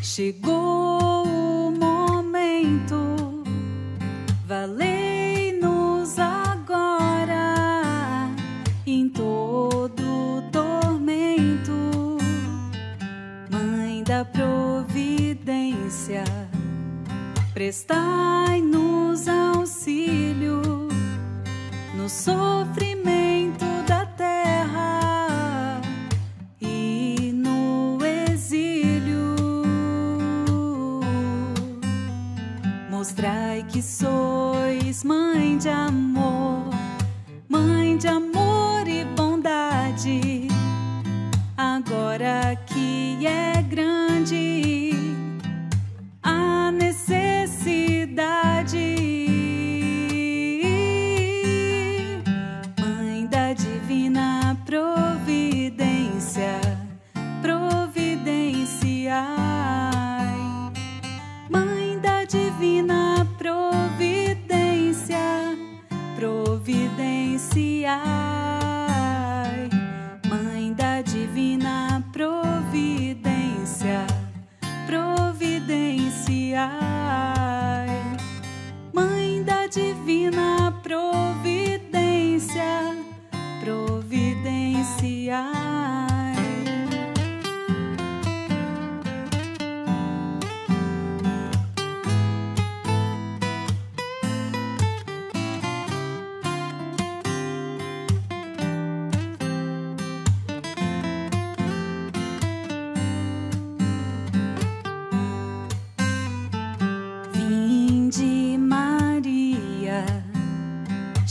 Chegou o momento, valei-nos agora em todo tormento, Mãe da Providência, prestai-nos auxílio. No sofrimento que sois mãe de amor, providenciai. Mãe da divina providência, providenciai.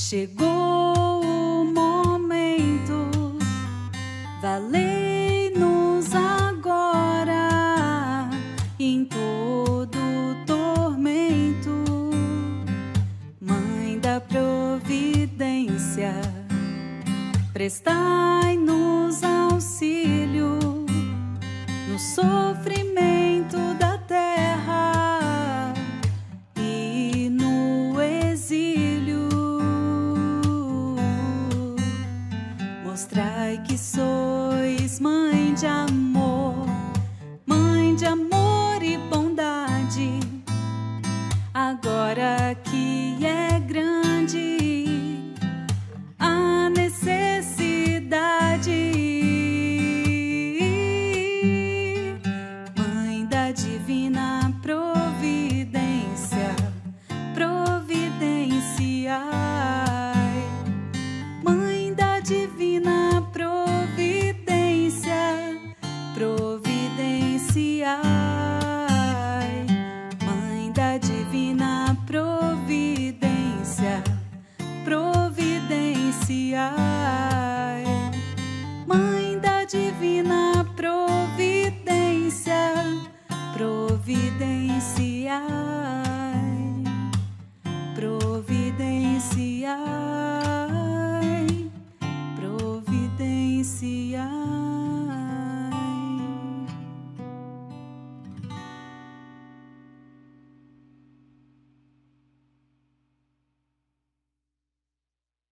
Chegou o momento, valei-nos agora em todo tormento, Mãe da Providência, prestai-nos auxílio no sofrimento Mostrai que sois mãe de amor, divina providência, providenciai.